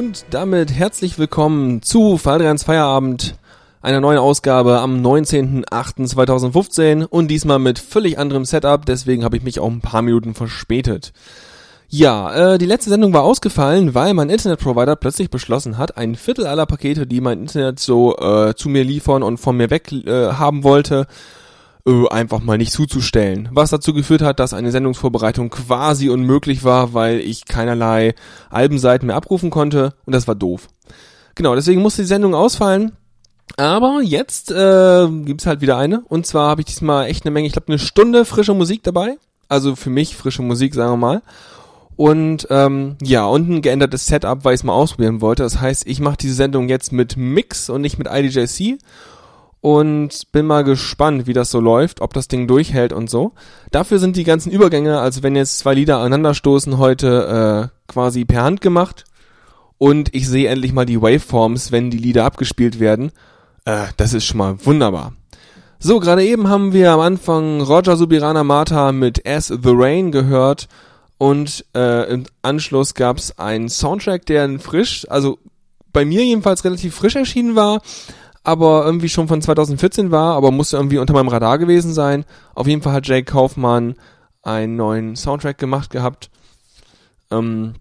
Und damit herzlich willkommen zu Faldrians Feierabend, einer neuen Ausgabe am 19.08.2015 und diesmal mit völlig anderem Setup, deswegen habe ich mich auch ein paar Minuten verspätet. Ja, äh, die letzte Sendung war ausgefallen, weil mein Internetprovider plötzlich beschlossen hat, ein Viertel aller Pakete, die mein Internet so äh, zu mir liefern und von mir weg äh, haben wollte, äh, einfach mal nicht zuzustellen. Was dazu geführt hat, dass eine Sendungsvorbereitung quasi unmöglich war, weil ich keinerlei Albenseiten mehr abrufen konnte und das war doof. Genau, deswegen musste die Sendung ausfallen. Aber jetzt äh, gibt halt wieder eine. Und zwar habe ich diesmal echt eine Menge, ich glaube eine Stunde frische Musik dabei. Also für mich frische Musik, sagen wir mal. Und ähm, ja, und ein geändertes Setup, weil ich es mal ausprobieren wollte. Das heißt, ich mache diese Sendung jetzt mit Mix und nicht mit IDJC und bin mal gespannt, wie das so läuft, ob das Ding durchhält und so. Dafür sind die ganzen Übergänge, also wenn jetzt zwei Lieder aneinanderstoßen, heute äh, quasi per Hand gemacht und ich sehe endlich mal die Waveforms, wenn die Lieder abgespielt werden. Äh, das ist schon mal wunderbar. So, gerade eben haben wir am Anfang Roger Subirana Mata mit As the Rain gehört und äh, im Anschluss gab's einen Soundtrack, der frisch, also bei mir jedenfalls relativ frisch erschienen war, aber irgendwie schon von 2014 war, aber musste irgendwie unter meinem Radar gewesen sein. Auf jeden Fall hat Jake Kaufmann einen neuen Soundtrack gemacht gehabt. Ähm,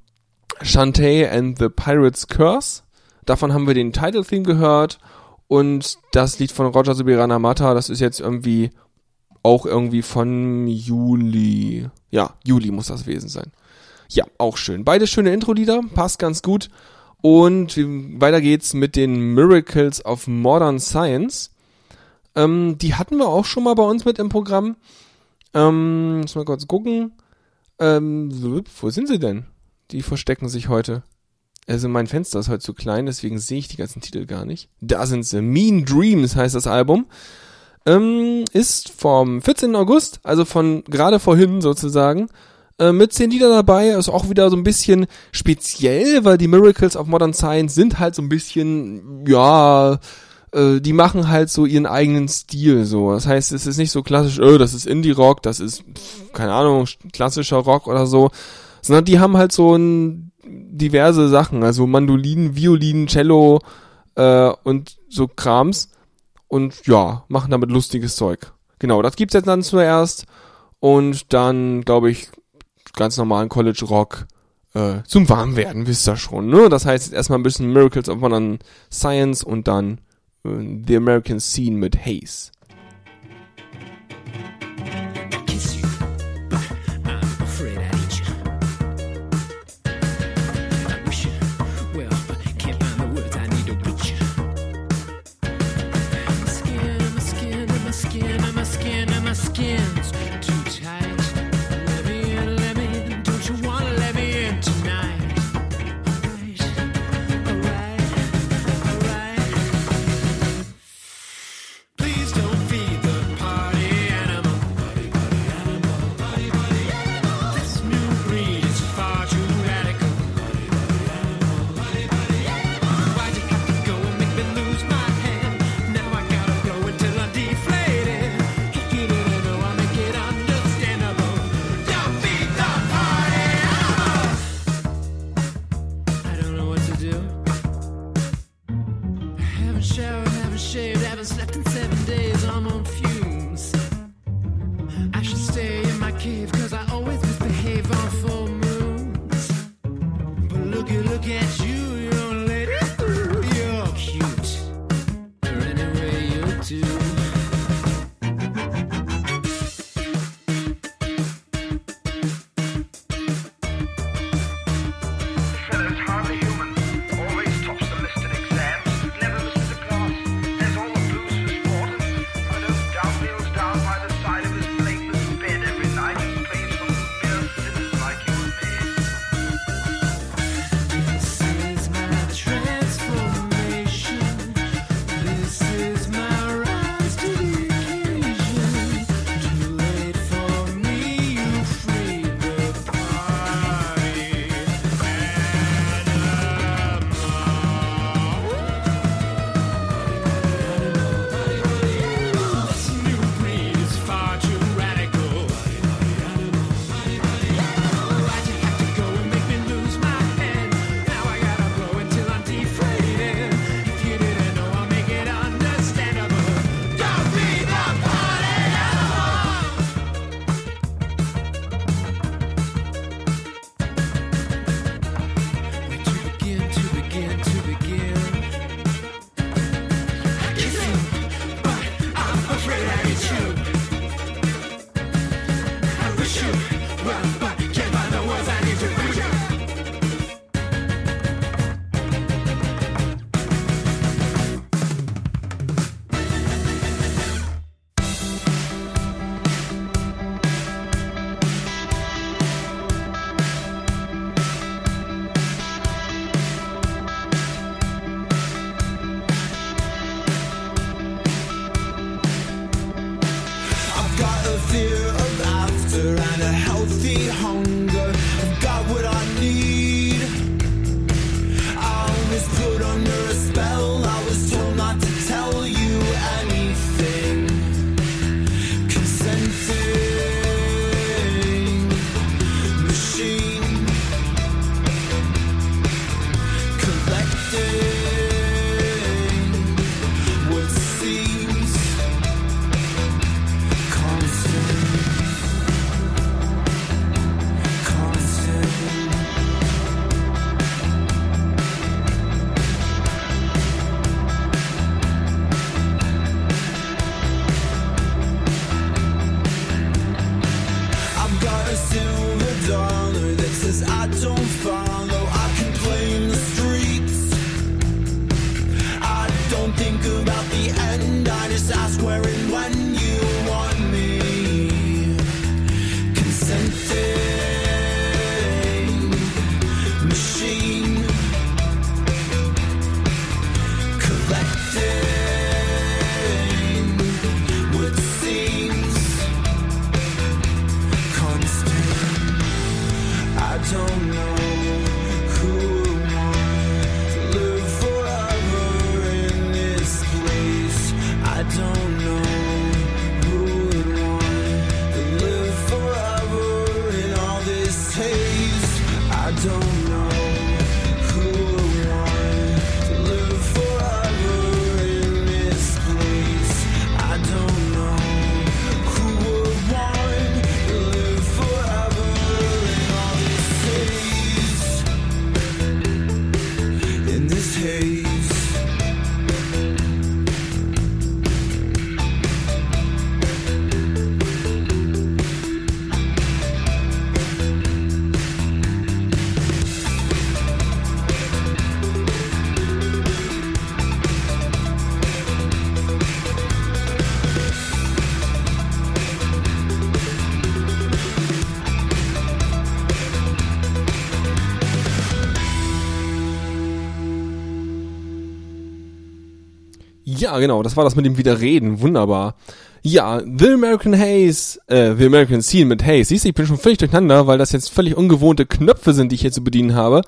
Shantae and the Pirates Curse. Davon haben wir den Title Theme gehört und das Lied von Roger Subirana Mata, das ist jetzt irgendwie auch irgendwie von Juli. Ja, Juli muss das gewesen sein. Ja, auch schön. Beide schöne Intro-Lieder, passt ganz gut. Und weiter geht's mit den Miracles of Modern Science. Ähm, die hatten wir auch schon mal bei uns mit im Programm. Ähm, muss mal kurz gucken. Ähm, wo sind sie denn? Die verstecken sich heute. Also mein Fenster ist heute zu klein, deswegen sehe ich die ganzen Titel gar nicht. Da sind sie. Mean Dreams heißt das Album. Ähm, ist vom 14. August, also von gerade vorhin sozusagen. Äh, mit zehn Lieder dabei, ist auch wieder so ein bisschen speziell, weil die Miracles of Modern Science sind halt so ein bisschen, ja, äh, die machen halt so ihren eigenen Stil so. Das heißt, es ist nicht so klassisch, oh, das ist Indie-Rock, das ist, keine Ahnung, klassischer Rock oder so, sondern die haben halt so ein, diverse Sachen, also Mandolinen, Violinen, Cello äh, und so Krams. Und ja, machen damit lustiges Zeug. Genau, das gibt's jetzt dann zuerst. Und dann, glaube ich, ganz normalen College Rock äh, zum Warmwerden, wisst ihr schon. Ne? Das heißt erstmal ein bisschen Miracles of Modern Science und dann äh, The American Scene mit Haze. Ja, genau, das war das mit dem Widerreden. Wunderbar. Ja, The American Haze, äh, The American Scene mit Haze. Siehst du, ich bin schon völlig durcheinander, weil das jetzt völlig ungewohnte Knöpfe sind, die ich hier zu bedienen habe.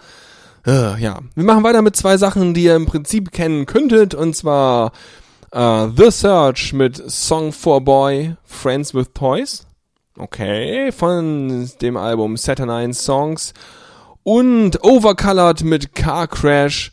Äh, ja, wir machen weiter mit zwei Sachen, die ihr im Prinzip kennen könntet, und zwar äh, The Search mit Song for Boy, Friends with Toys. Okay, von dem Album Saturnine Songs. Und Overcolored mit Car Crash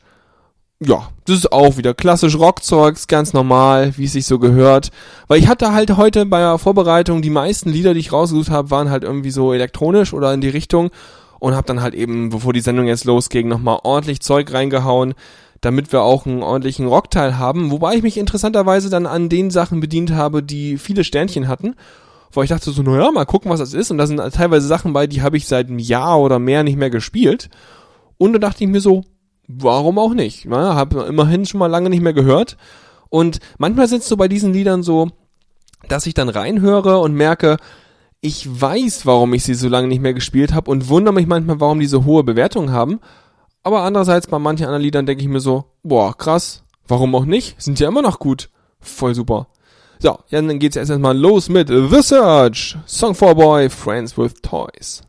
ja, das ist auch wieder klassisch Rockzeugs, ganz normal, wie es sich so gehört. Weil ich hatte halt heute bei der Vorbereitung, die meisten Lieder, die ich rausgesucht habe, waren halt irgendwie so elektronisch oder in die Richtung und habe dann halt eben, bevor die Sendung jetzt losging, nochmal ordentlich Zeug reingehauen, damit wir auch einen ordentlichen Rockteil haben. Wobei ich mich interessanterweise dann an den Sachen bedient habe, die viele Sternchen hatten. Wo ich dachte so, naja, mal gucken, was das ist. Und da sind teilweise Sachen bei, die habe ich seit einem Jahr oder mehr nicht mehr gespielt. Und da dachte ich mir so, warum auch nicht? Ne? Hab immerhin schon mal lange nicht mehr gehört. Und manchmal es so bei diesen Liedern so, dass ich dann reinhöre und merke, ich weiß, warum ich sie so lange nicht mehr gespielt habe und wundere mich manchmal, warum die so hohe Bewertungen haben. Aber andererseits bei manchen anderen Liedern denke ich mir so, boah, krass, warum auch nicht? Sind ja immer noch gut. Voll super. So, dann geht's erst erstmal los mit The Search, Song for Boy, Friends with Toys.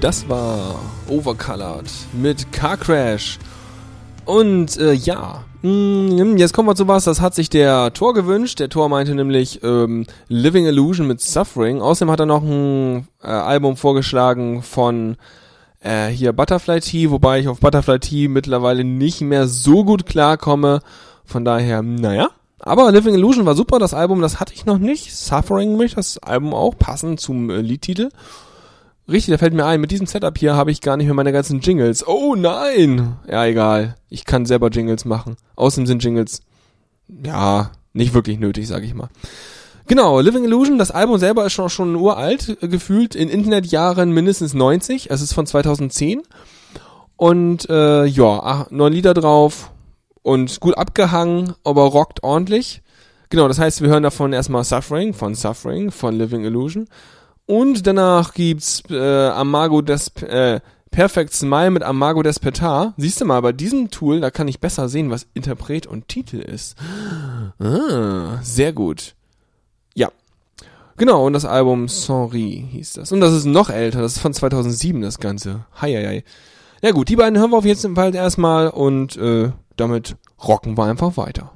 Das war Overcolored mit Car Crash. Und äh, ja, mm, jetzt kommen wir zu was, das hat sich der Tor gewünscht. Der Tor meinte nämlich ähm, Living Illusion mit Suffering. Außerdem hat er noch ein äh, Album vorgeschlagen von äh, hier Butterfly Tea, wobei ich auf Butterfly Tea mittlerweile nicht mehr so gut klarkomme. Von daher, naja. Aber Living Illusion war super, das Album, das hatte ich noch nicht. Suffering mich, das Album auch, passend zum äh, Liedtitel. Richtig, da fällt mir ein, mit diesem Setup hier habe ich gar nicht mehr meine ganzen Jingles. Oh nein! Ja, egal. Ich kann selber Jingles machen. Außerdem sind Jingles, ja, nicht wirklich nötig, sag ich mal. Genau, Living Illusion, das Album selber ist schon, schon uralt, äh, gefühlt in Internetjahren mindestens 90. Es ist von 2010. Und äh, ja, ach, neun Lieder drauf und gut abgehangen, aber rockt ordentlich. Genau, das heißt, wir hören davon erstmal Suffering, von Suffering, von Living Illusion. Und danach gibt's äh, Amago des äh, Perfect Smile mit Amago Despertar. Siehst du mal, bei diesem Tool, da kann ich besser sehen, was Interpret und Titel ist. Ah, sehr gut. Ja. Genau, und das Album Sorry hieß das. Und das ist noch älter, das ist von 2007 das Ganze. Hei, hei, hei. Ja gut, die beiden hören wir auf jeden Fall erstmal und äh, damit rocken wir einfach weiter.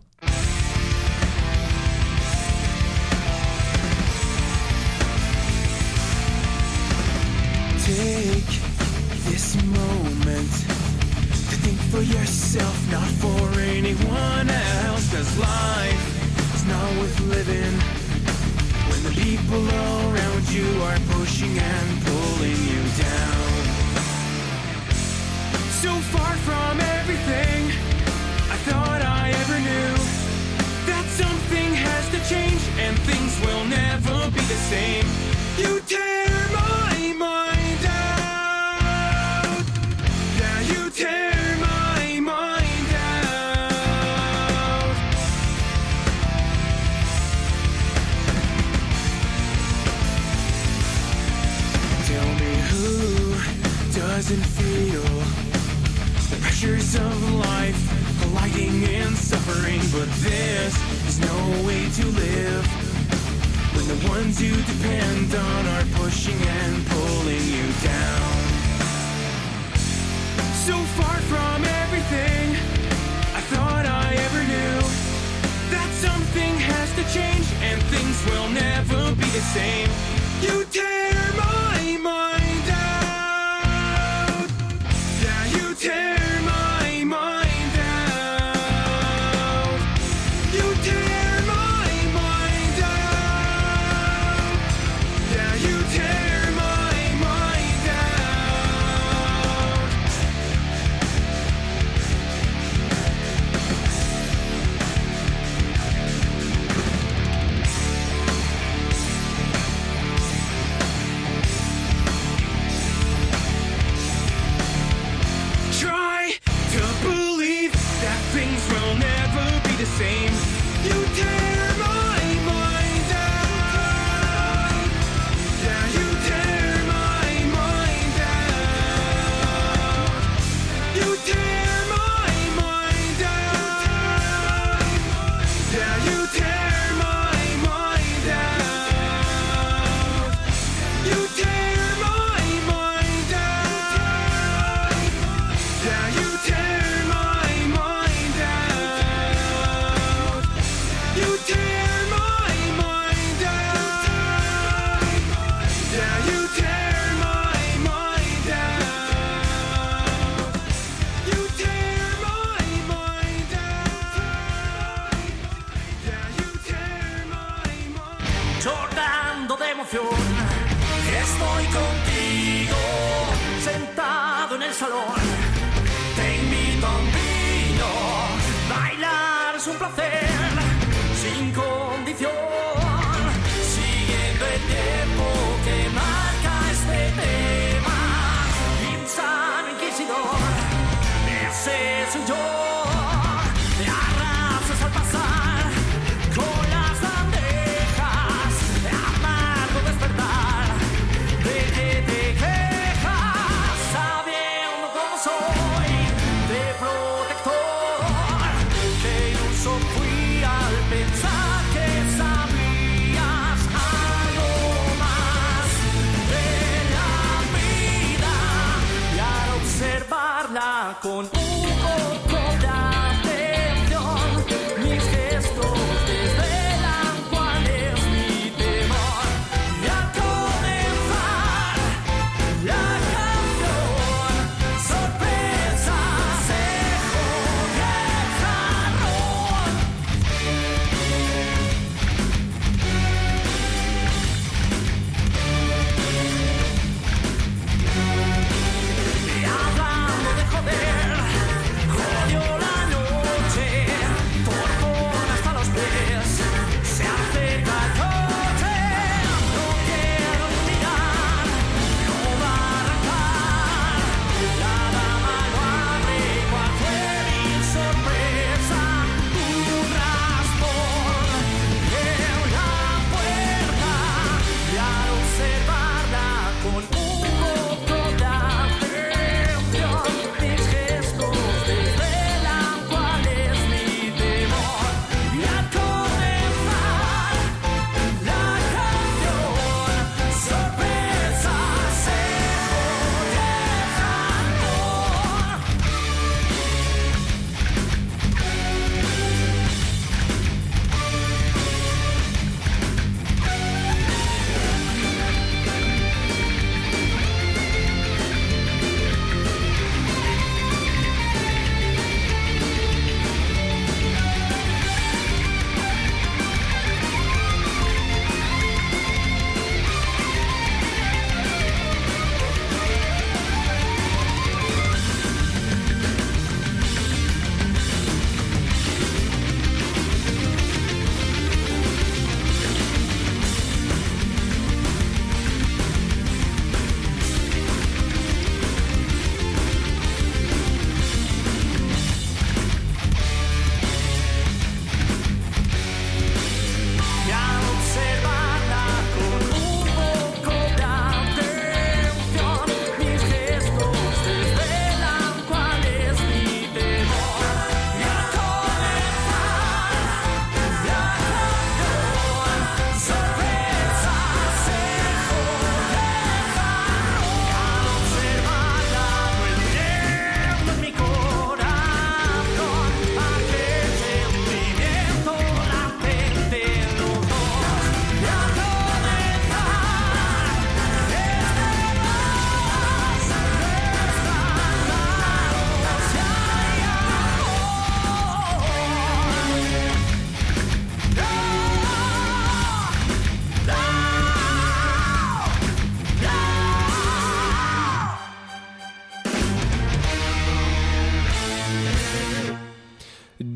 Yourself, not for anyone else. Cause life is not worth living when the people around you are pushing and pulling you down. So far from everything I thought I ever knew that something has to change and things will never be the same. You tear my mind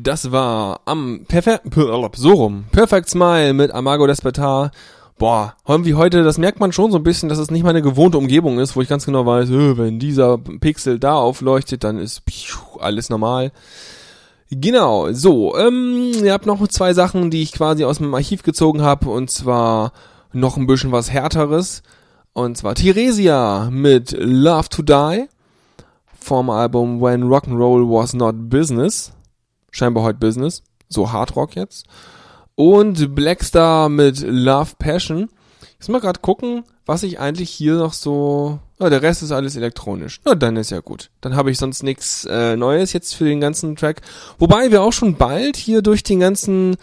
Das war am Perfekt, so rum. Perfect Smile mit Amago Despertar. Boah, irgendwie heute, das merkt man schon so ein bisschen, dass es nicht meine gewohnte Umgebung ist, wo ich ganz genau weiß, äh, wenn dieser Pixel da aufleuchtet, dann ist alles normal. Genau, so, ähm, ihr habt noch zwei Sachen, die ich quasi aus meinem Archiv gezogen habe, und zwar noch ein bisschen was härteres. Und zwar Theresia mit Love to Die vom Album When Rock'n'Roll Was Not Business. Scheinbar heute Business. So Hardrock jetzt. Und Blackstar mit Love Passion. Jetzt mal gerade gucken, was ich eigentlich hier noch so. Ja, der Rest ist alles elektronisch. Na, dann ist ja gut. Dann habe ich sonst nichts äh, Neues jetzt für den ganzen Track. Wobei wir auch schon bald hier durch den ganzen,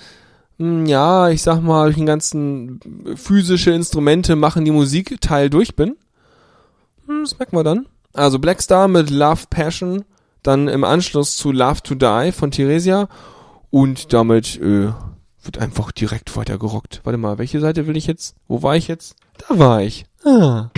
mh, ja, ich sag mal, durch den ganzen physische Instrumente machen die Musik Teil durch bin. Hm, das merken wir dann. Also Blackstar mit Love Passion, dann im Anschluss zu Love to Die von Theresia und damit äh, wird einfach direkt weiter gerockt. Warte mal, welche Seite will ich jetzt? Wo war ich jetzt? Da war ich. Ah.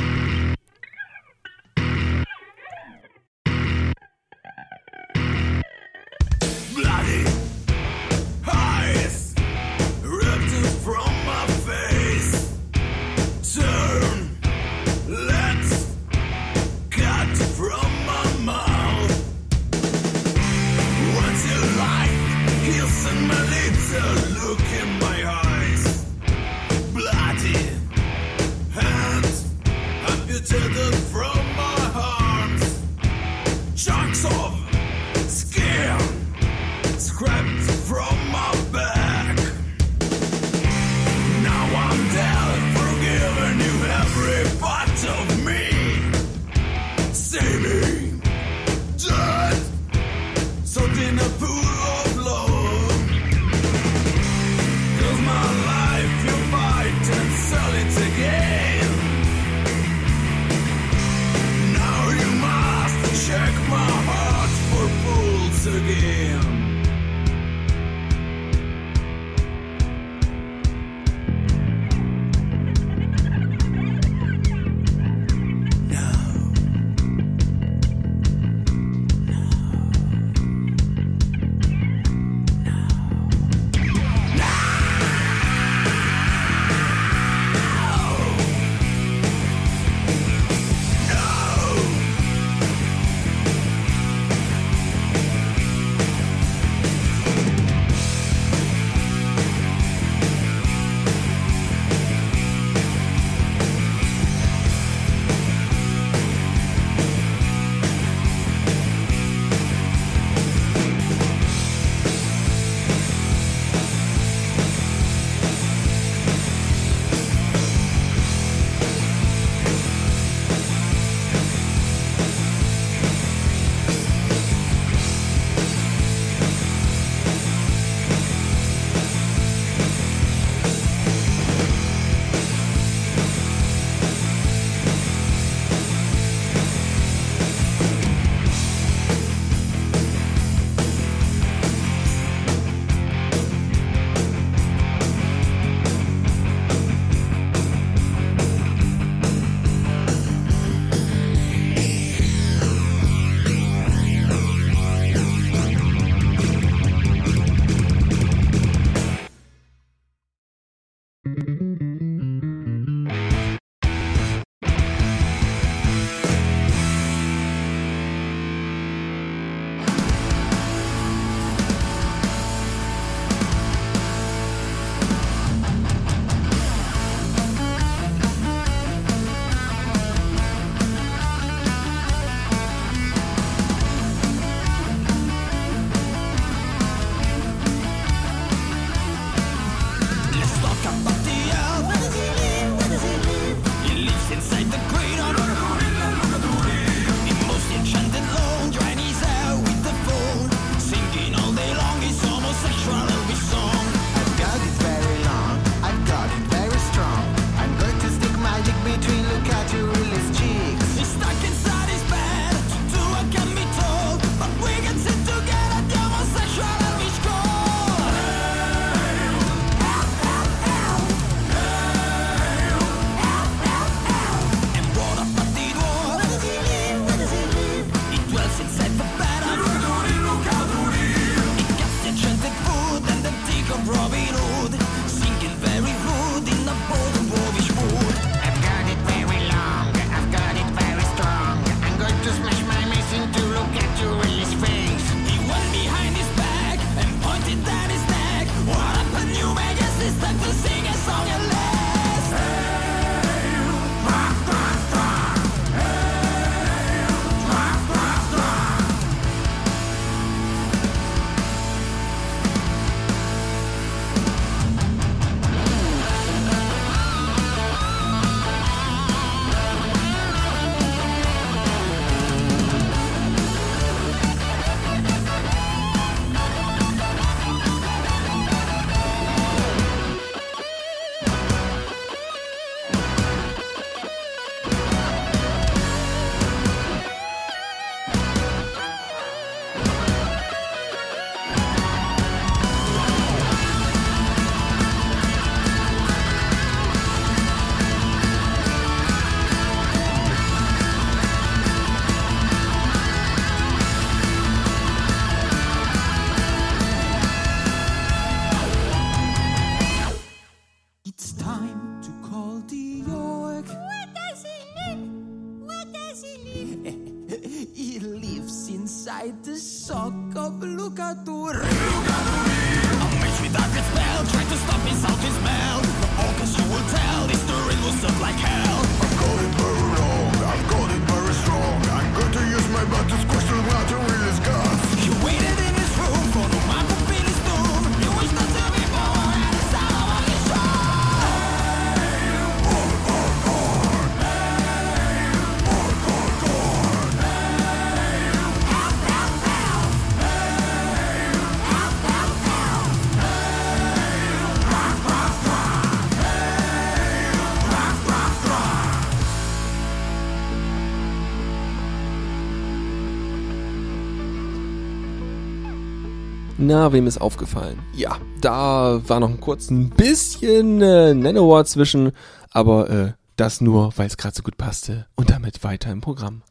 Na, wem ist aufgefallen? Ja, da war noch ein kurz ein bisschen äh, Nanowar zwischen, aber äh, das nur, weil es gerade so gut passte. Und damit weiter im Programm.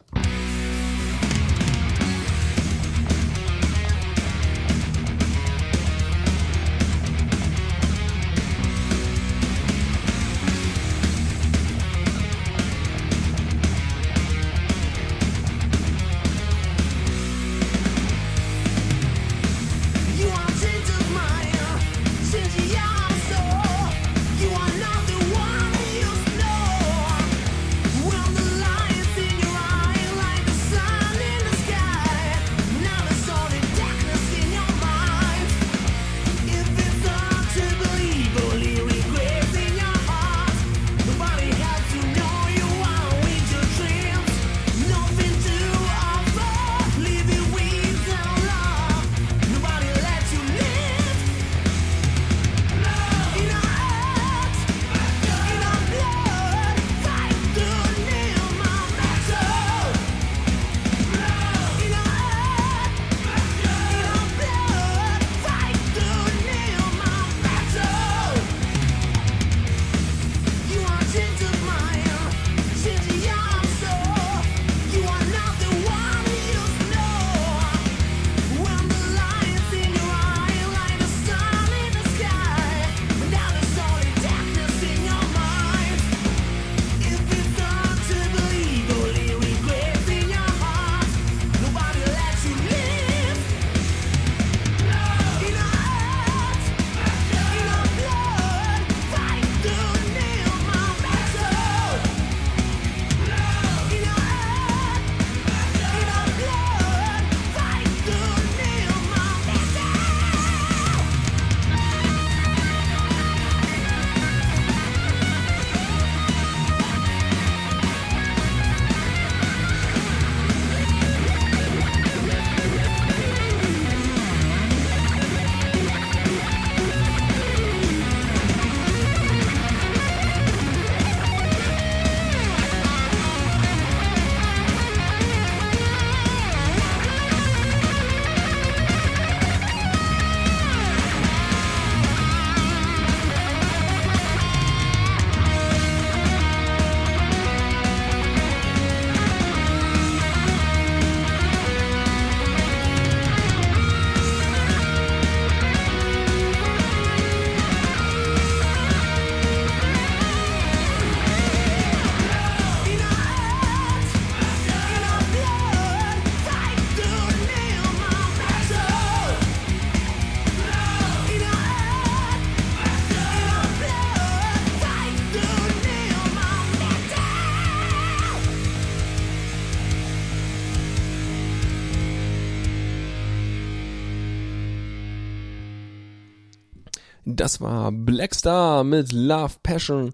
Das war Blackstar mit Love Passion.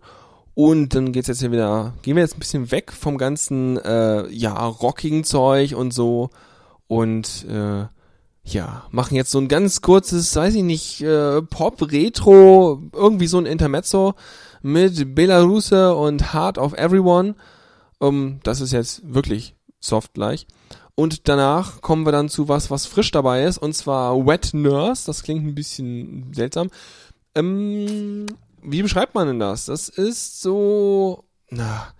Und dann geht's jetzt hier wieder, gehen wir jetzt ein bisschen weg vom ganzen, äh, ja, rockigen Zeug und so. Und, äh, ja, machen jetzt so ein ganz kurzes, weiß ich nicht, äh, Pop-Retro, irgendwie so ein Intermezzo mit Belaruse und Heart of Everyone. Um, das ist jetzt wirklich soft gleich. Und danach kommen wir dann zu was, was frisch dabei ist, und zwar Wet Nurse. Das klingt ein bisschen seltsam. Ähm, wie beschreibt man denn das? Das ist so, na,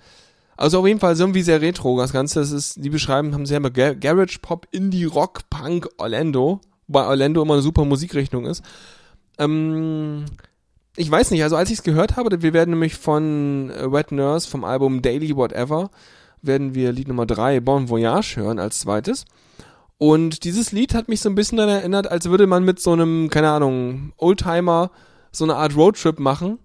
also auf jeden Fall so irgendwie sehr retro. Das Ganze, das ist, die beschreiben, haben sie ja immer Garage Pop, Indie Rock, Punk, Orlando, wobei Orlando immer eine super Musikrichtung ist. Ähm, ich weiß nicht, also als ich es gehört habe, wir werden nämlich von äh, Wet Nurse vom Album Daily Whatever, werden wir Lied Nummer 3, Bon Voyage, hören als zweites. Und dieses Lied hat mich so ein bisschen daran erinnert, als würde man mit so einem, keine Ahnung, Oldtimer so eine Art Roadtrip machen,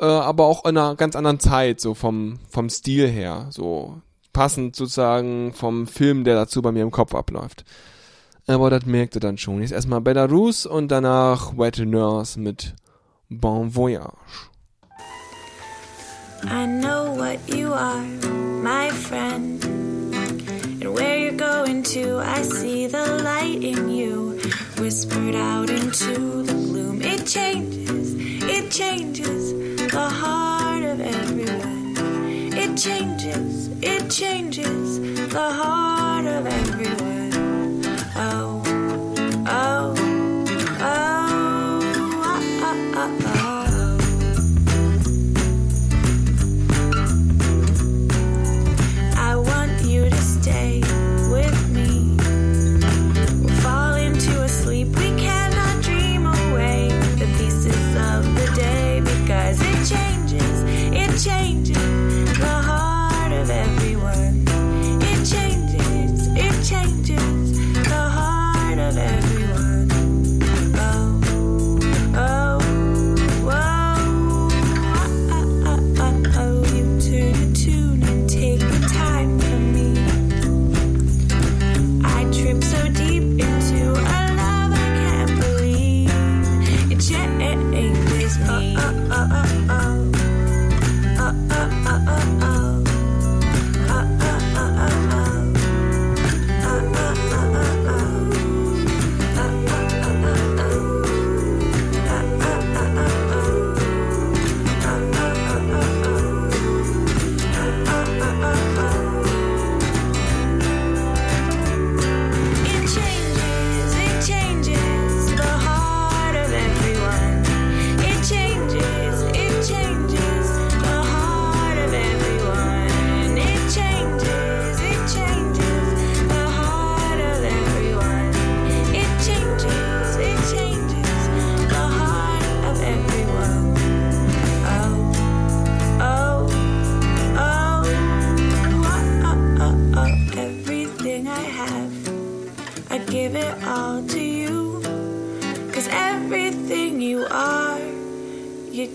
äh, aber auch in einer ganz anderen Zeit, so vom, vom Stil her, so passend sozusagen vom Film, der dazu bei mir im Kopf abläuft. Aber das merkte dann schon. Jetzt erstmal Belarus und danach Wet Nurse mit Bon Voyage. I know what you are, my friend. And where you're going to, I see the light in you. whispered out into the gloom. It changes, it changes the heart of everyone. It changes, it changes the heart of everyone. Oh, oh.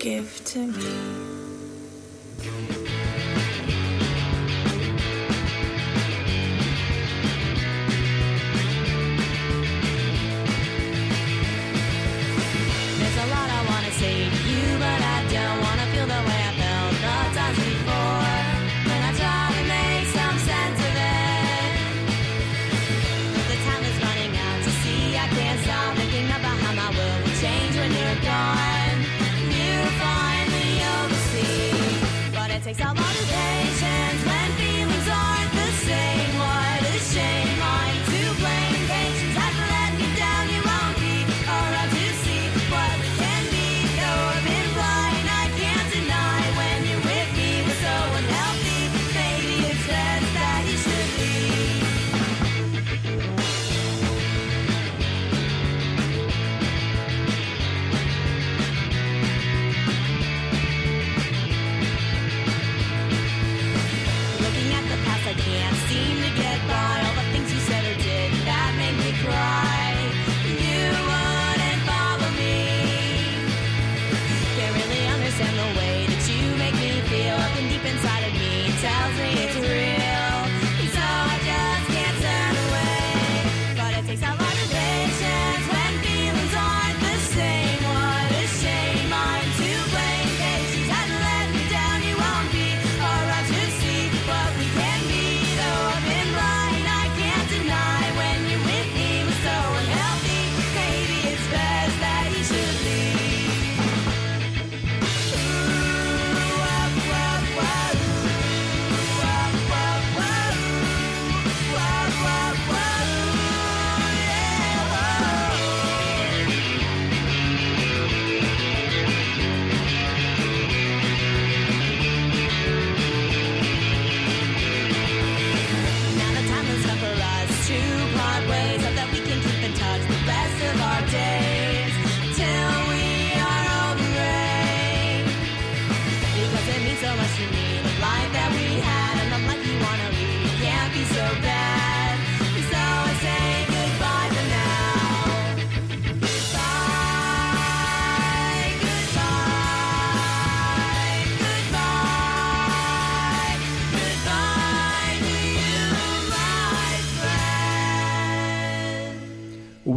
give to me.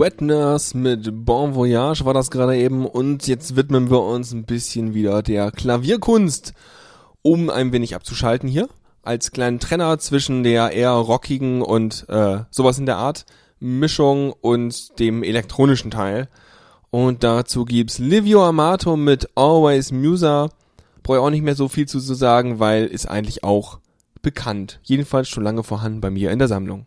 Wet Nurse mit Bon Voyage war das gerade eben und jetzt widmen wir uns ein bisschen wieder der Klavierkunst, um ein wenig abzuschalten hier. Als kleinen Trenner zwischen der eher rockigen und äh, sowas in der Art Mischung und dem elektronischen Teil. Und dazu gibt's Livio Amato mit Always Musa. Brauche auch nicht mehr so viel zu sagen, weil ist eigentlich auch bekannt. Jedenfalls schon lange vorhanden bei mir in der Sammlung.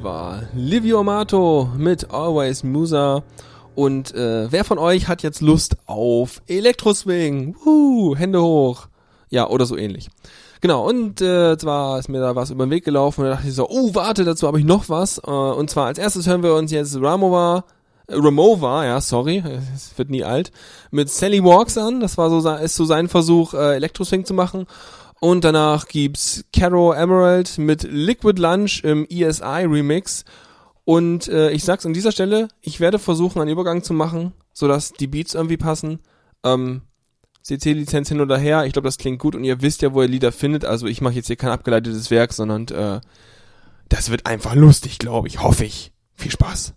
Das war Livio Amato mit Always Musa. Und äh, wer von euch hat jetzt Lust auf Elektroswing? Uh, Hände hoch. Ja, oder so ähnlich. Genau, und äh, zwar ist mir da was über den Weg gelaufen und da dachte ich so, oh, warte, dazu habe ich noch was. Äh, und zwar als erstes hören wir uns jetzt Ramova, äh, Ramova, ja, sorry, es wird nie alt, mit Sally Walks an. Das war so, ist so sein Versuch, äh, Elektroswing zu machen. Und danach gibt's Caro Emerald mit Liquid Lunch im ESI Remix. Und äh, ich sag's an dieser Stelle, ich werde versuchen, einen Übergang zu machen, sodass die Beats irgendwie passen. Ähm, CC-Lizenz hin oder her, ich glaube, das klingt gut und ihr wisst ja, wo ihr Lieder findet. Also ich mache jetzt hier kein abgeleitetes Werk, sondern äh, das wird einfach lustig, glaube ich, hoffe ich. Viel Spaß.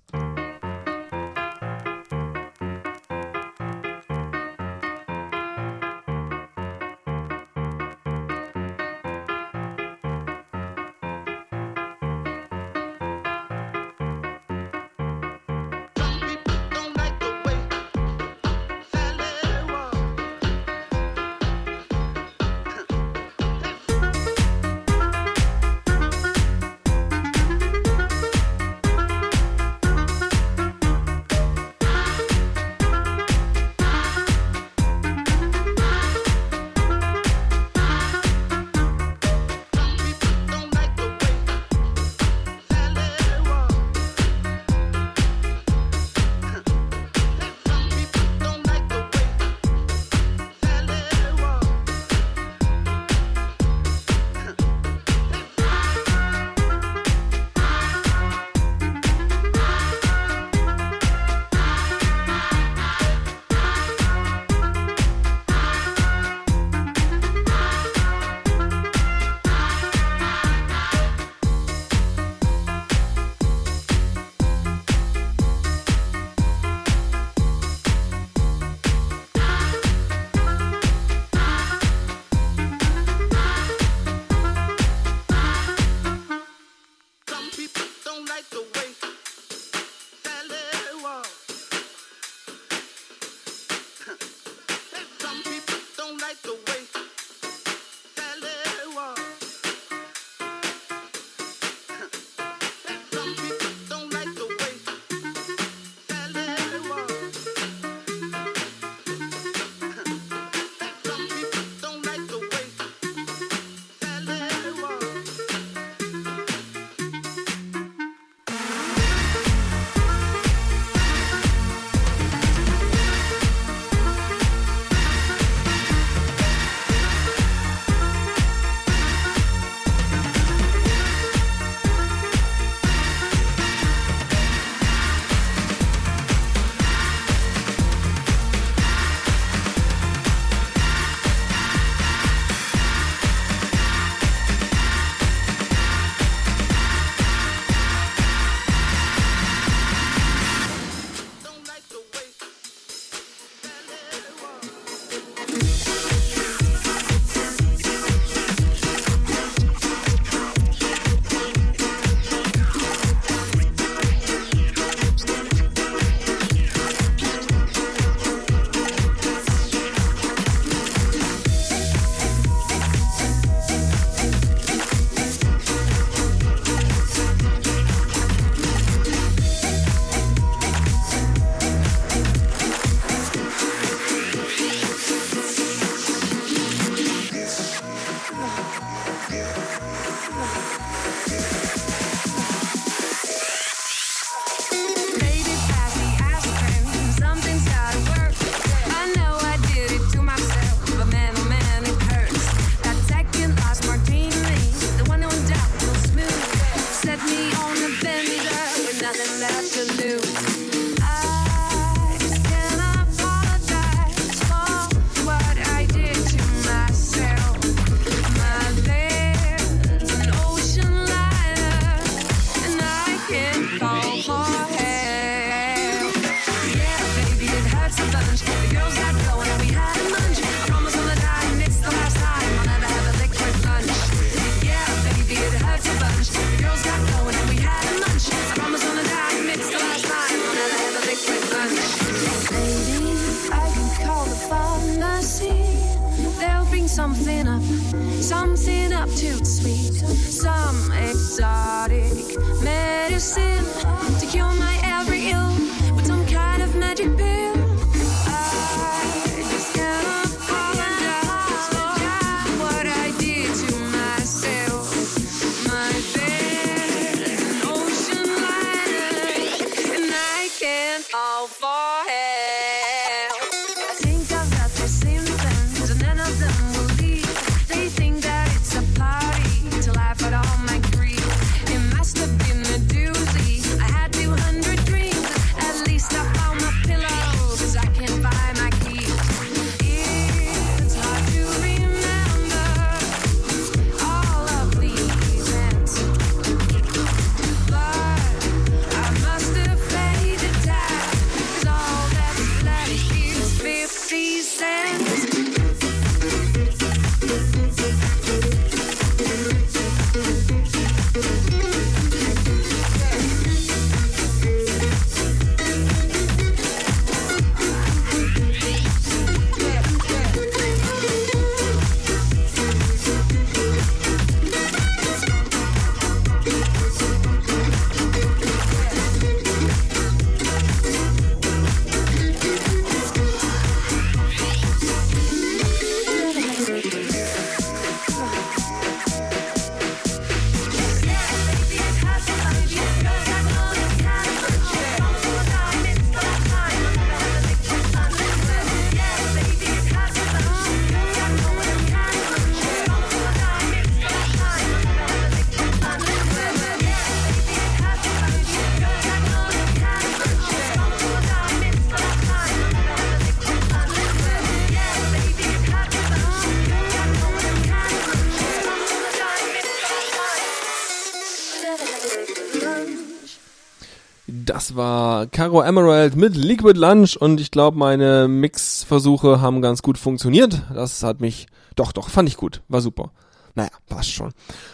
Das war Caro Emerald mit Liquid Lunch und ich glaube, meine Mixversuche haben ganz gut funktioniert. Das hat mich, doch, doch, fand ich gut, war super. Naja, passt schon.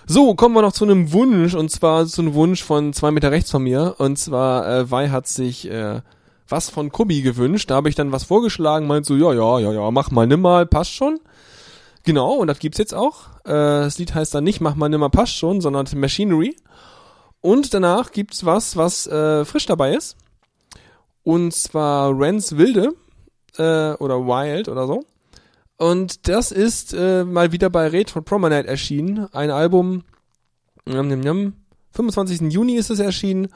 So, kommen wir noch zu einem Wunsch, und zwar zu einem Wunsch von zwei Meter rechts von mir. Und zwar, äh, Wei hat sich äh, was von Kubi gewünscht. Da habe ich dann was vorgeschlagen, meint so, ja, ja, ja, ja, mach mal, nimm mal, passt schon. Genau, und das gibt's jetzt auch. Äh, das Lied heißt dann nicht Mach mal, nimm mal, passt schon, sondern Machinery. Und danach gibt's was, was äh, frisch dabei ist. Und zwar Rens Wilde äh, oder Wild oder so. Und das ist äh, mal wieder bei Retro Promenade erschienen. Ein Album, njam, njam, 25. Juni ist es erschienen.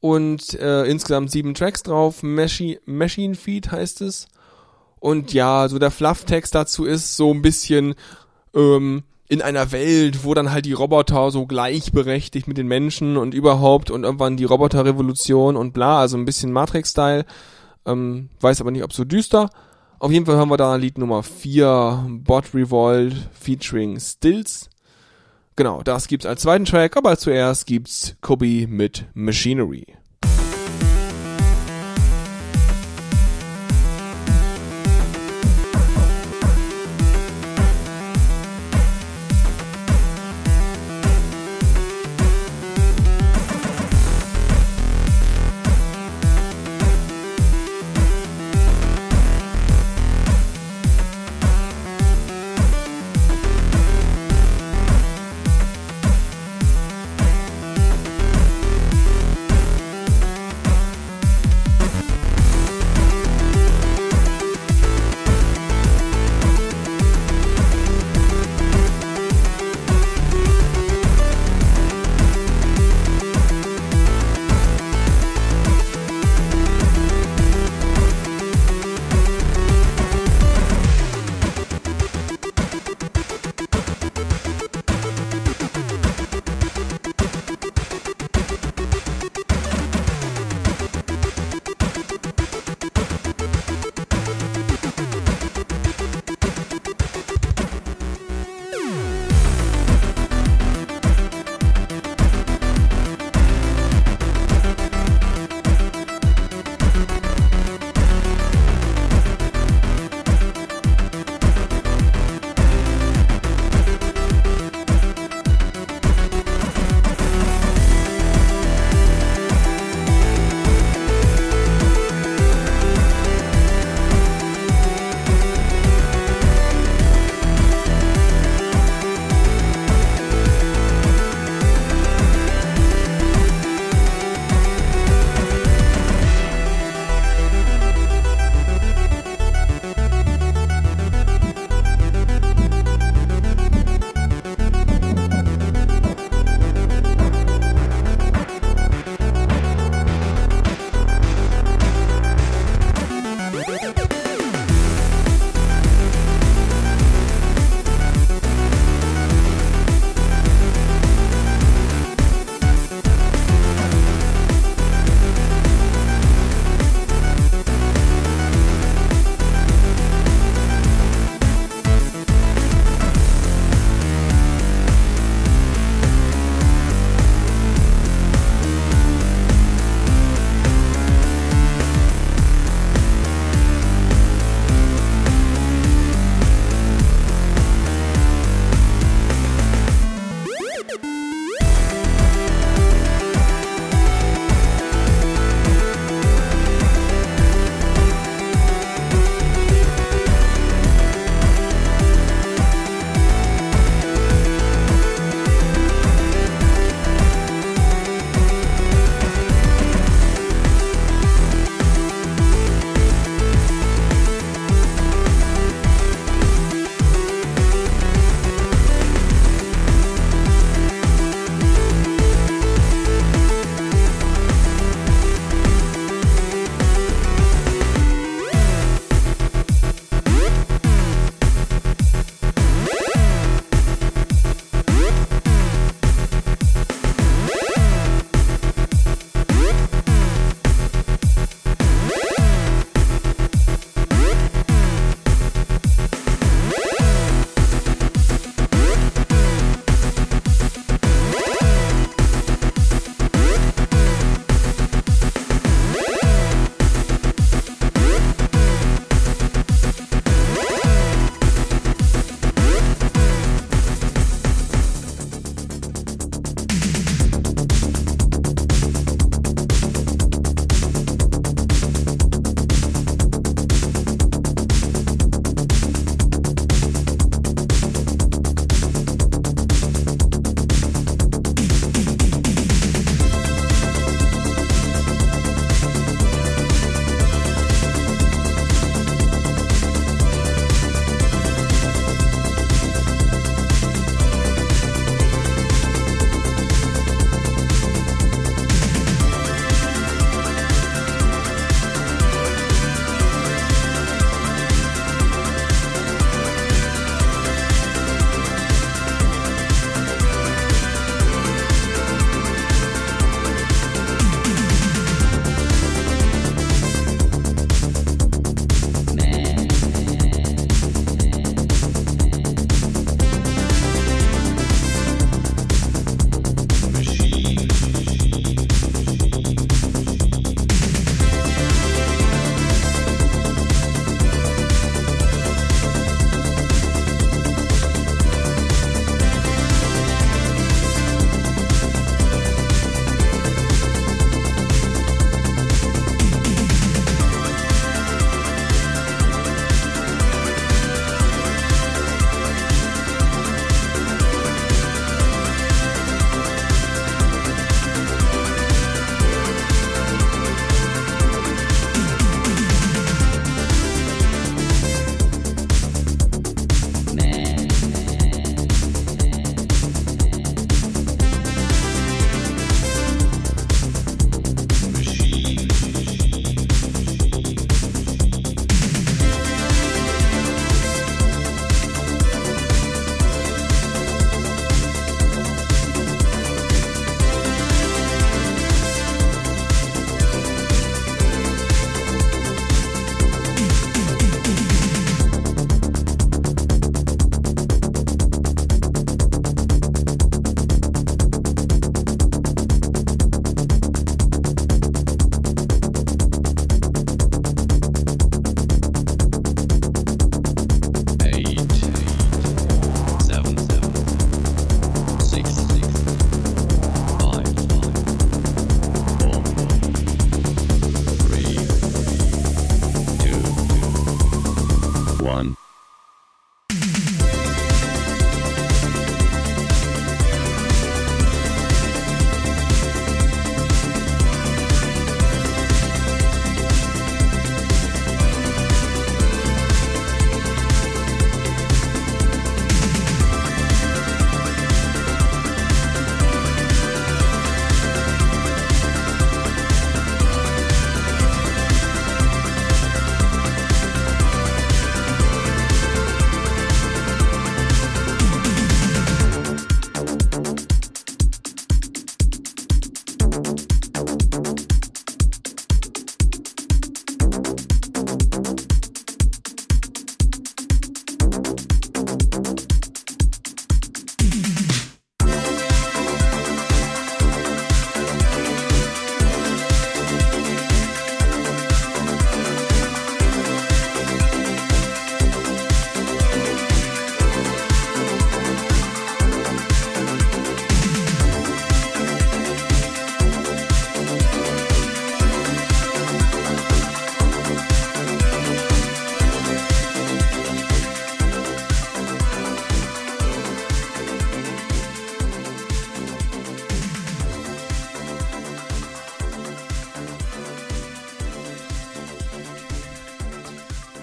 Und äh, insgesamt sieben Tracks drauf. Machi Machine Feed heißt es. Und ja, so der Flufftext dazu ist so ein bisschen ähm, in einer Welt, wo dann halt die Roboter so gleichberechtigt mit den Menschen und überhaupt und irgendwann die Roboterrevolution und bla, also ein bisschen Matrix-Style. Ähm, weiß aber nicht, ob so düster. Auf jeden Fall hören wir da Lied Nummer 4, Bot Revolt featuring Stills. Genau, das gibt's als zweiten Track, aber zuerst gibt's Kobe mit Machinery. Machinery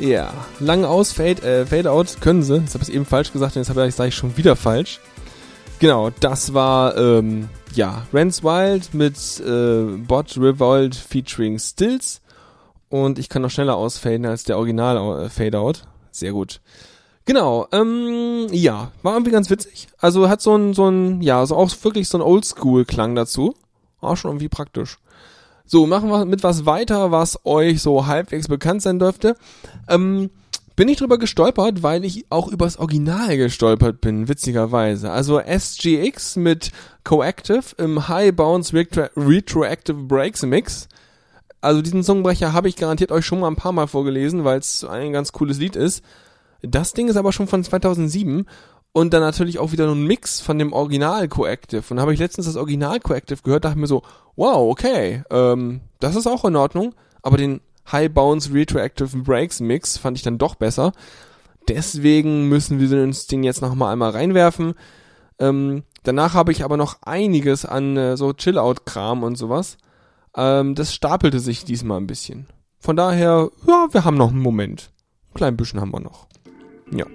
Ja, lang aus, Fade, äh, Fade out können sie. Das habe ich eben falsch gesagt und jetzt habe ich sage ich schon wieder falsch. Genau, das war ähm, ja Rance Wild mit äh, Bot Revolt featuring Stills und ich kann noch schneller ausfaden als der Original äh, Fade Out. Sehr gut. Genau, ähm, ja, war irgendwie ganz witzig. Also hat so ein, so ein, ja, so auch wirklich so ein Oldschool-Klang dazu. Auch schon irgendwie praktisch. So, machen wir mit was weiter, was euch so halbwegs bekannt sein dürfte. Ähm, bin ich drüber gestolpert, weil ich auch übers Original gestolpert bin, witzigerweise. Also SGX mit Coactive im High Bounce Retro Retroactive Breaks Mix. Also diesen Zungenbrecher habe ich garantiert euch schon mal ein paar Mal vorgelesen, weil es ein ganz cooles Lied ist. Das Ding ist aber schon von 2007 und dann natürlich auch wieder nur ein Mix von dem Original Coactive. Und da habe ich letztens das Original Coactive gehört, dachte mir so, wow, okay, ähm, das ist auch in Ordnung, aber den High Bounce Retroactive Breaks Mix fand ich dann doch besser. Deswegen müssen wir uns den jetzt noch mal einmal reinwerfen. Ähm, danach habe ich aber noch einiges an äh, so Chill-Out-Kram und sowas. Ähm, das stapelte sich diesmal ein bisschen. Von daher, ja, wir haben noch einen Moment. Ein klein bisschen haben wir noch. Ja.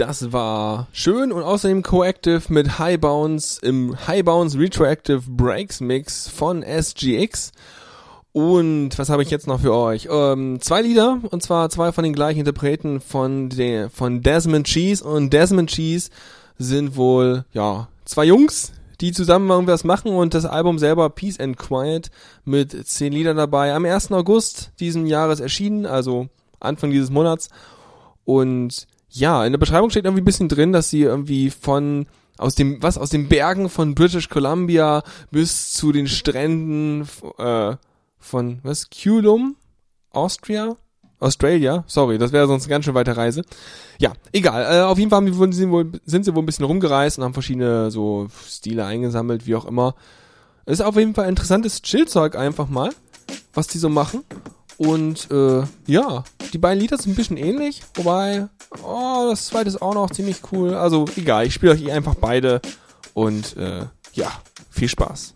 Das war schön und außerdem Coactive mit High Bounce im High Bounce Retroactive Breaks Mix von SGX. Und was habe ich jetzt noch für euch? Ähm, zwei Lieder, und zwar zwei von den gleichen Interpreten von, der, von Desmond Cheese. Und Desmond Cheese sind wohl, ja, zwei Jungs, die zusammen irgendwas machen und das Album selber Peace and Quiet mit zehn Liedern dabei. Am 1. August diesen Jahres erschienen, also Anfang dieses Monats. Und ja, in der Beschreibung steht irgendwie ein bisschen drin, dass sie irgendwie von aus dem was aus den Bergen von British Columbia bis zu den Stränden äh, von was Culum, Austria, Australia. Sorry, das wäre sonst eine ganz schön weite Reise. Ja, egal. Äh, auf jeden Fall haben sind, wohl, sind sie wohl ein bisschen rumgereist und haben verschiedene so Stile eingesammelt, wie auch immer. Ist auf jeden Fall interessantes Chillzeug einfach mal, was die so machen. Und äh, ja, die beiden Lieder sind ein bisschen ähnlich, wobei, oh, das zweite ist auch noch ziemlich cool. Also egal, ich spiele euch einfach beide und äh, ja, viel Spaß.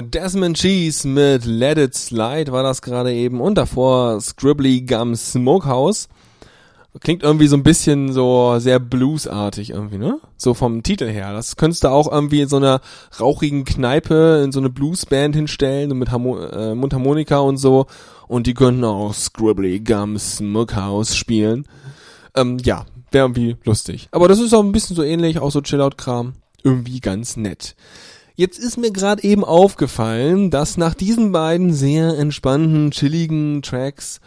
Desmond Cheese mit Let It Slide war das gerade eben und davor Scribbly Gum Smokehouse. Klingt irgendwie so ein bisschen so sehr bluesartig irgendwie, ne? So vom Titel her. Das könntest du auch irgendwie in so einer rauchigen Kneipe in so eine Bluesband hinstellen mit Harmo äh, Mundharmonika und so und die könnten auch Scribbly Gum Smokehouse spielen. Ähm, ja, wäre irgendwie lustig. Aber das ist auch ein bisschen so ähnlich, auch so Chillout-Kram. Irgendwie ganz nett. Jetzt ist mir gerade eben aufgefallen, dass nach diesen beiden sehr entspannten, chilligen Tracks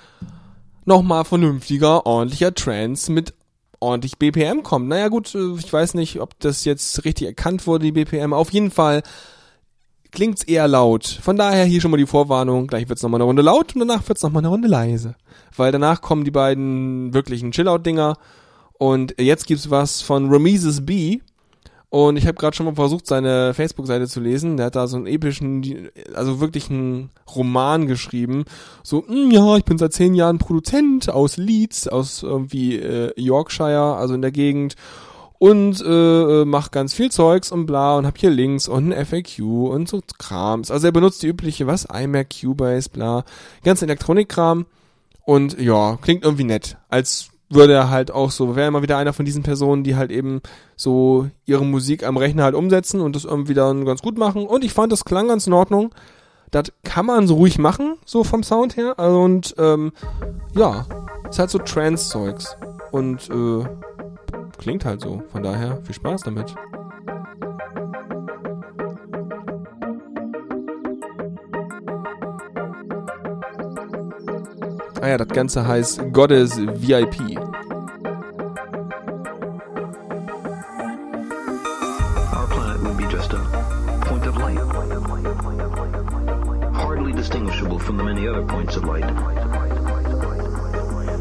nochmal vernünftiger, ordentlicher Trance mit ordentlich BPM kommt. Naja gut, äh, ich weiß nicht, ob das jetzt richtig erkannt wurde, die BPM. Auf jeden Fall klingt's eher laut. Von daher hier schon mal die Vorwarnung, gleich wird's nochmal eine Runde laut und danach wird's nochmal eine Runde leise. Weil danach kommen die beiden wirklichen Chillout-Dinger und jetzt gibt's was von Rameses B. Und ich habe gerade schon mal versucht, seine Facebook-Seite zu lesen. Der hat da so einen epischen, also wirklich einen Roman geschrieben. So, "Hm, ja, ich bin seit zehn Jahren Produzent aus Leeds, aus irgendwie äh, Yorkshire, also in der Gegend. Und äh, äh, mach ganz viel Zeugs und bla und hab hier Links und ein FAQ und so Krams. Also er benutzt die übliche, was? iMac, Cubase, bla. Ganz Elektronikkram. Und ja, klingt irgendwie nett. Als würde er halt auch so, wäre immer wieder einer von diesen Personen, die halt eben so ihre Musik am Rechner halt umsetzen und das irgendwie dann ganz gut machen. Und ich fand, das klang ganz in Ordnung. Das kann man so ruhig machen, so vom Sound her. Also Und ähm, ja, ist halt so Trance-Zeugs. Und äh, klingt halt so. Von daher viel Spaß damit. Ah ja, das Ganze heißt Goddess VIP. Distinguishable from the many other points of light.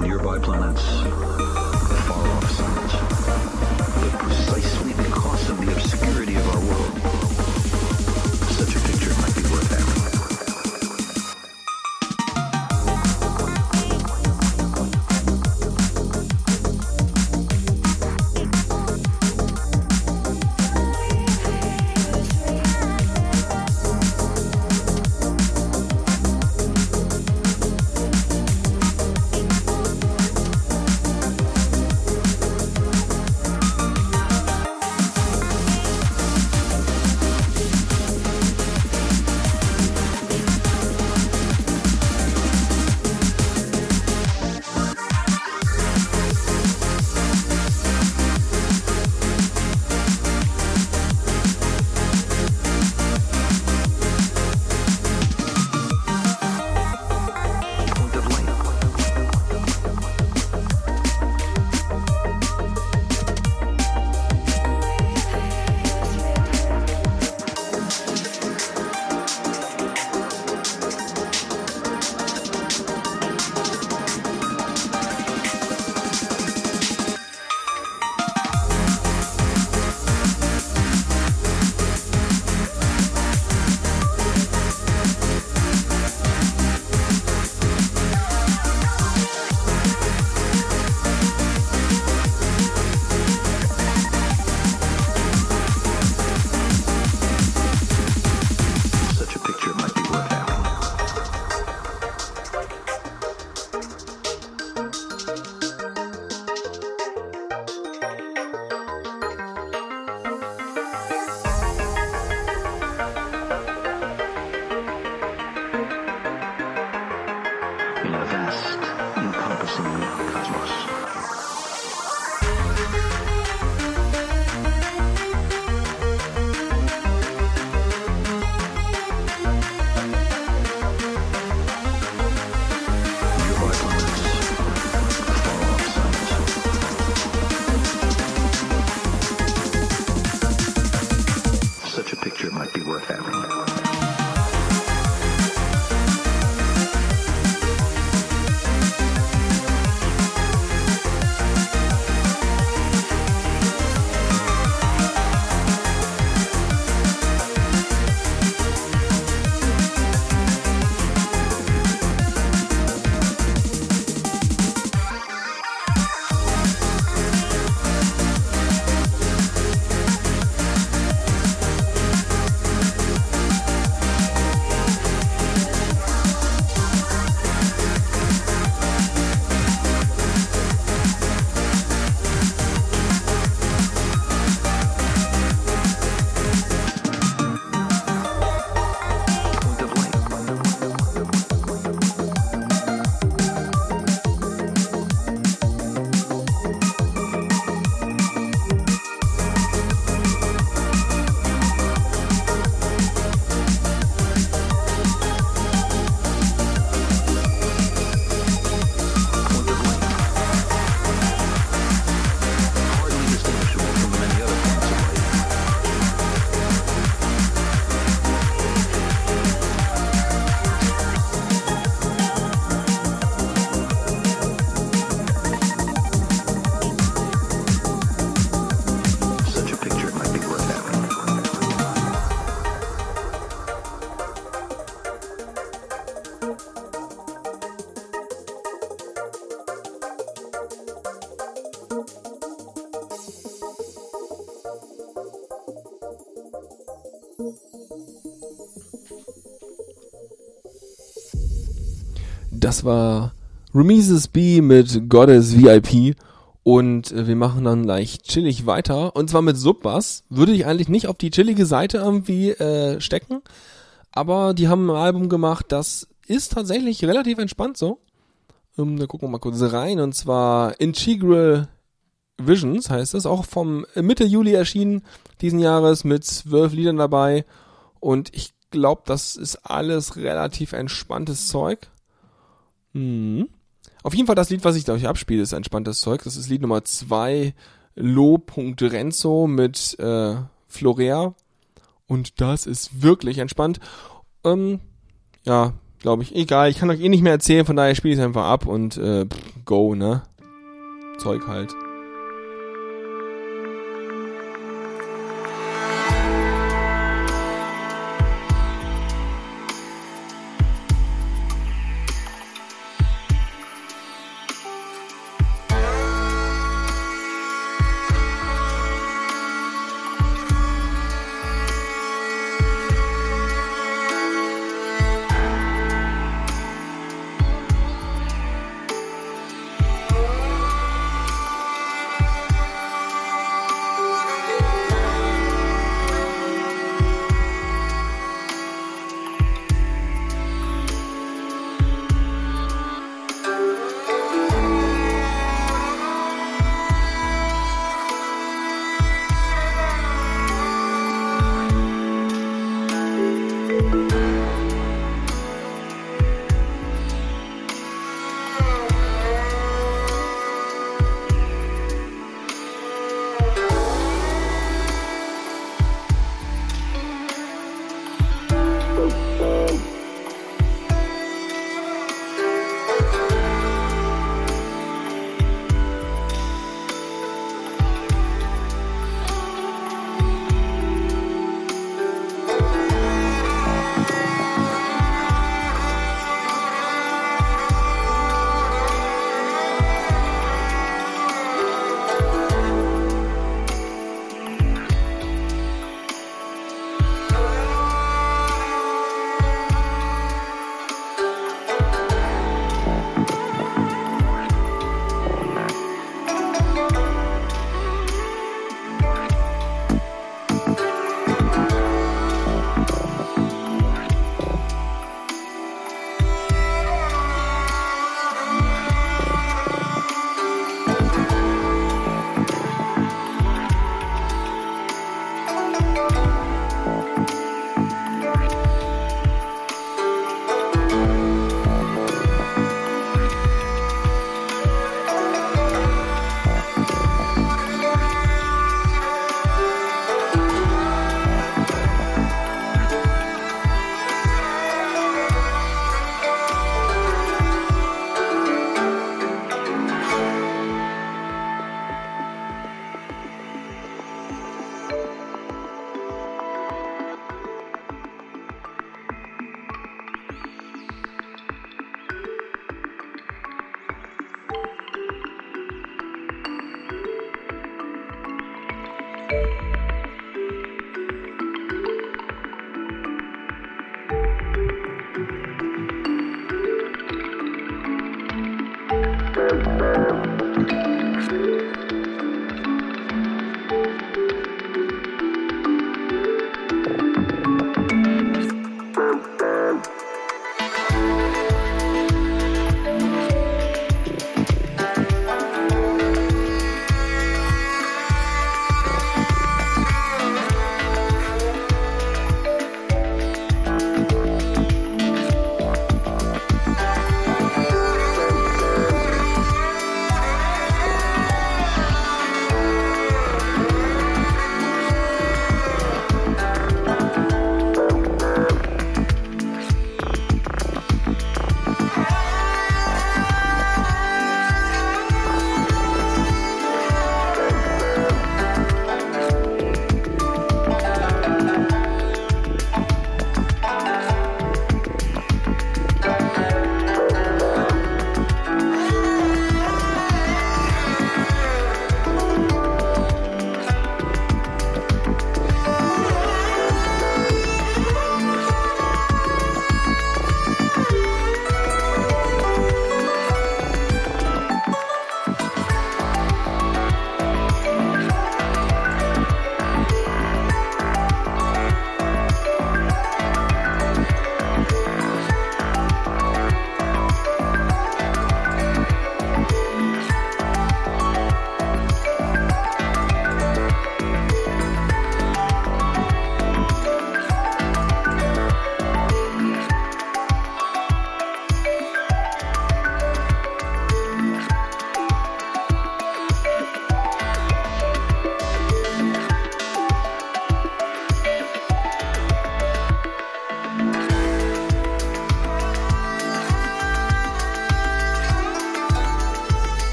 Nearby planets, Das war Remises B mit Goddess VIP. Und äh, wir machen dann gleich chillig weiter. Und zwar mit Subbass. Würde ich eigentlich nicht auf die chillige Seite irgendwie äh, stecken. Aber die haben ein Album gemacht, das ist tatsächlich relativ entspannt so. Ähm, da gucken wir mal kurz rein. Und zwar Integral Visions heißt es. Auch vom Mitte Juli erschienen diesen Jahres mit zwölf Liedern dabei. Und ich glaube, das ist alles relativ entspanntes Zeug. Hm. Auf jeden Fall das Lied, was ich da euch abspiele, ist entspanntes Zeug. Das ist Lied Nummer 2, Lo.Renzo mit äh, Florea. Und das ist wirklich entspannt. Ähm, ja, glaube ich. Egal, ich kann euch eh nicht mehr erzählen, von daher spiele ich es einfach ab und äh, go, ne? Zeug halt.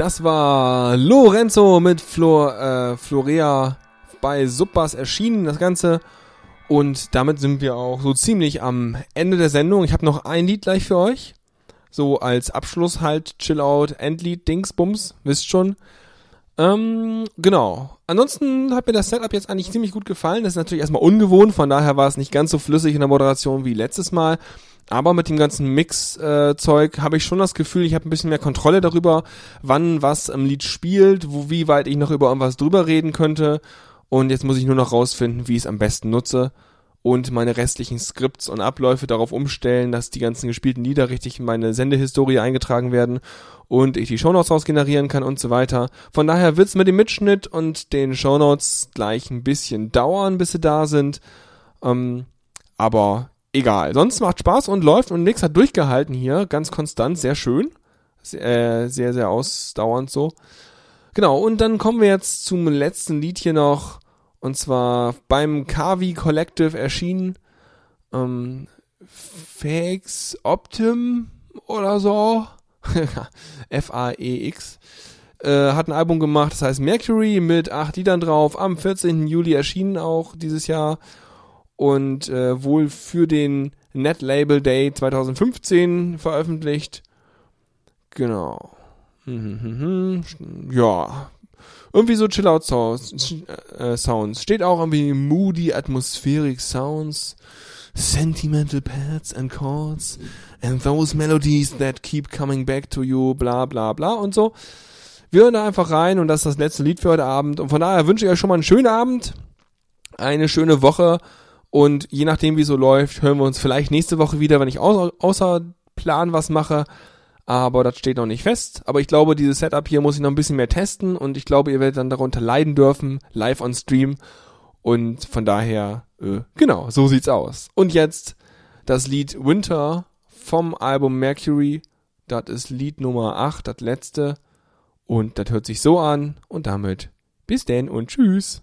Das war Lorenzo mit Flor, äh, Florea bei Suppas erschienen, das Ganze. Und damit sind wir auch so ziemlich am Ende der Sendung. Ich habe noch ein Lied gleich für euch. So als Abschluss halt Chill Out, Endlied, Dingsbums, wisst schon. Ähm, genau. Ansonsten hat mir das Setup jetzt eigentlich ziemlich gut gefallen. Das ist natürlich erstmal ungewohnt, von daher war es nicht ganz so flüssig in der Moderation wie letztes Mal. Aber mit dem ganzen Mix-Zeug habe ich schon das Gefühl, ich habe ein bisschen mehr Kontrolle darüber, wann was im Lied spielt, wo, wie weit ich noch über irgendwas drüber reden könnte. Und jetzt muss ich nur noch rausfinden, wie ich es am besten nutze und meine restlichen Skripts und Abläufe darauf umstellen, dass die ganzen gespielten Lieder richtig in meine Sendehistorie eingetragen werden und ich die Shownotes rausgenerieren kann und so weiter. Von daher wird's mit dem Mitschnitt und den Shownotes gleich ein bisschen dauern, bis sie da sind. Ähm, aber egal. Sonst macht Spaß und läuft und nix hat durchgehalten hier. Ganz konstant, sehr schön. Sehr, sehr, sehr ausdauernd so. Genau, und dann kommen wir jetzt zum letzten Lied hier noch. Und zwar beim Kavi Collective erschienen. Ähm, Fakes Optim oder so. F-A-E-X. Äh, hat ein Album gemacht, das heißt Mercury mit acht Liedern drauf. Am 14. Juli erschienen auch dieses Jahr. Und äh, wohl für den Net Label Day 2015 veröffentlicht. Genau. Mhm, mhm, Ja. Irgendwie so Chill-Out Sounds, äh, Sounds. Steht auch irgendwie Moody Atmospheric Sounds, Sentimental Pads and Chords, and those melodies that keep coming back to you, bla bla bla und so. Wir hören da einfach rein und das ist das letzte Lied für heute Abend. Und von daher wünsche ich euch schon mal einen schönen Abend, eine schöne Woche und je nachdem wie so läuft, hören wir uns vielleicht nächste Woche wieder, wenn ich außer, außer Plan was mache aber das steht noch nicht fest. Aber ich glaube, dieses Setup hier muss ich noch ein bisschen mehr testen und ich glaube, ihr werdet dann darunter leiden dürfen, live on Stream. Und von daher, äh, genau, so sieht's aus. Und jetzt das Lied Winter vom Album Mercury. Das ist Lied Nummer 8, das letzte. Und das hört sich so an. Und damit bis denn und tschüss.